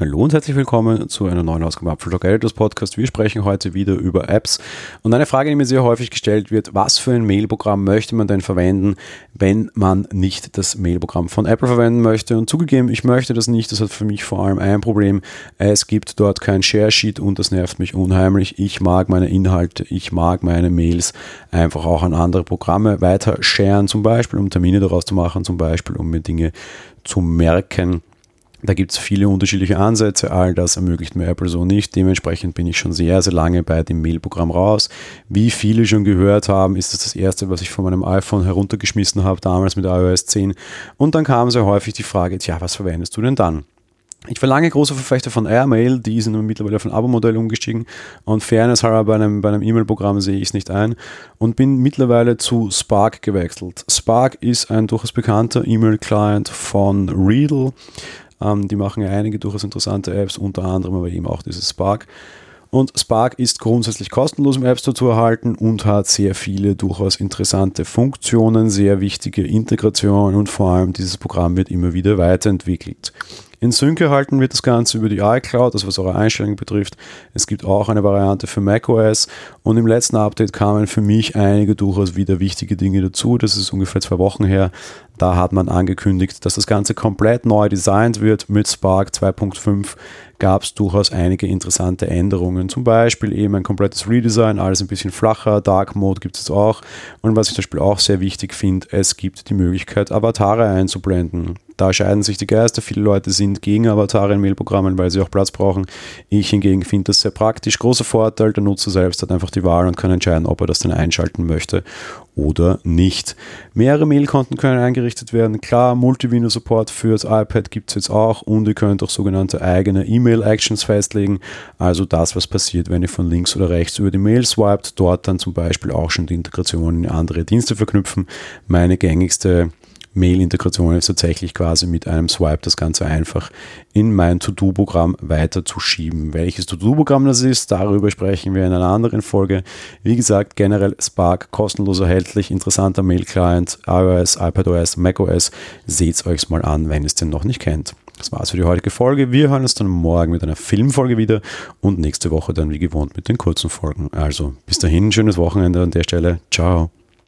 Hallo und herzlich willkommen zu einer neuen Ausgabe Apfeltalk Editors Podcast. Wir sprechen heute wieder über Apps und eine Frage, die mir sehr häufig gestellt wird, was für ein Mailprogramm möchte man denn verwenden, wenn man nicht das Mailprogramm von Apple verwenden möchte? Und zugegeben, ich möchte das nicht, das hat für mich vor allem ein Problem. Es gibt dort kein Share Sheet und das nervt mich unheimlich. Ich mag meine Inhalte, ich mag meine Mails einfach auch an andere Programme weiter sharen, zum Beispiel um Termine daraus zu machen, zum Beispiel um mir Dinge zu merken. Da gibt es viele unterschiedliche Ansätze, all das ermöglicht mir Apple so nicht. Dementsprechend bin ich schon sehr, sehr lange bei dem Mailprogramm raus. Wie viele schon gehört haben, ist das das erste, was ich von meinem iPhone heruntergeschmissen habe, damals mit iOS 10. Und dann kam sehr häufig die Frage, tja, was verwendest du denn dann? Ich war lange großer Verfechter von Airmail, die sind mittlerweile auf ein Abo-Modell umgestiegen und Fairness halber bei einem, bei einem E-Mail-Programm sehe ich es nicht ein und bin mittlerweile zu Spark gewechselt. Spark ist ein durchaus bekannter E-Mail-Client von Readle. Ähm, die machen ja einige durchaus interessante Apps, unter anderem aber eben auch dieses Spark. Und Spark ist grundsätzlich kostenlos im App Store zu erhalten und hat sehr viele durchaus interessante Funktionen, sehr wichtige Integrationen und vor allem dieses Programm wird immer wieder weiterentwickelt. In Sync erhalten wird das Ganze über die iCloud, also was eure Einstellungen betrifft. Es gibt auch eine Variante für macOS und im letzten Update kamen für mich einige durchaus wieder wichtige Dinge dazu. Das ist ungefähr zwei Wochen her. Da hat man angekündigt, dass das Ganze komplett neu designt wird mit Spark 2.5 gab es durchaus einige interessante Änderungen. Zum Beispiel eben ein komplettes Redesign, alles ein bisschen flacher, Dark Mode gibt es auch. Und was ich zum Beispiel auch sehr wichtig finde, es gibt die Möglichkeit, Avatare einzublenden. Da scheiden sich die Geister. Viele Leute sind gegen Avatare in Mailprogrammen, weil sie auch Platz brauchen. Ich hingegen finde das sehr praktisch. Großer Vorteil, der Nutzer selbst hat einfach die Wahl und kann entscheiden, ob er das dann einschalten möchte oder nicht. Mehrere Mailkonten können eingerichtet werden. Klar, Multivino-Support für das iPad gibt es jetzt auch und ihr könnt auch sogenannte eigene E-Mail-Actions festlegen. Also das, was passiert, wenn ihr von links oder rechts über die Mail swiped, dort dann zum Beispiel auch schon die Integration in andere Dienste verknüpfen. Meine gängigste Mail-Integration ist tatsächlich quasi mit einem Swipe das Ganze einfach in mein To-Do-Programm weiterzuschieben. Welches To-Do-Programm das ist, darüber sprechen wir in einer anderen Folge. Wie gesagt, generell Spark kostenlos erhältlich, interessanter Mail-Client, iOS, iPadOS, macOS. Seht es euch mal an, wenn ihr es denn noch nicht kennt. Das war's für die heutige Folge. Wir hören uns dann morgen mit einer Filmfolge wieder und nächste Woche dann wie gewohnt mit den kurzen Folgen. Also bis dahin, schönes Wochenende an der Stelle. Ciao.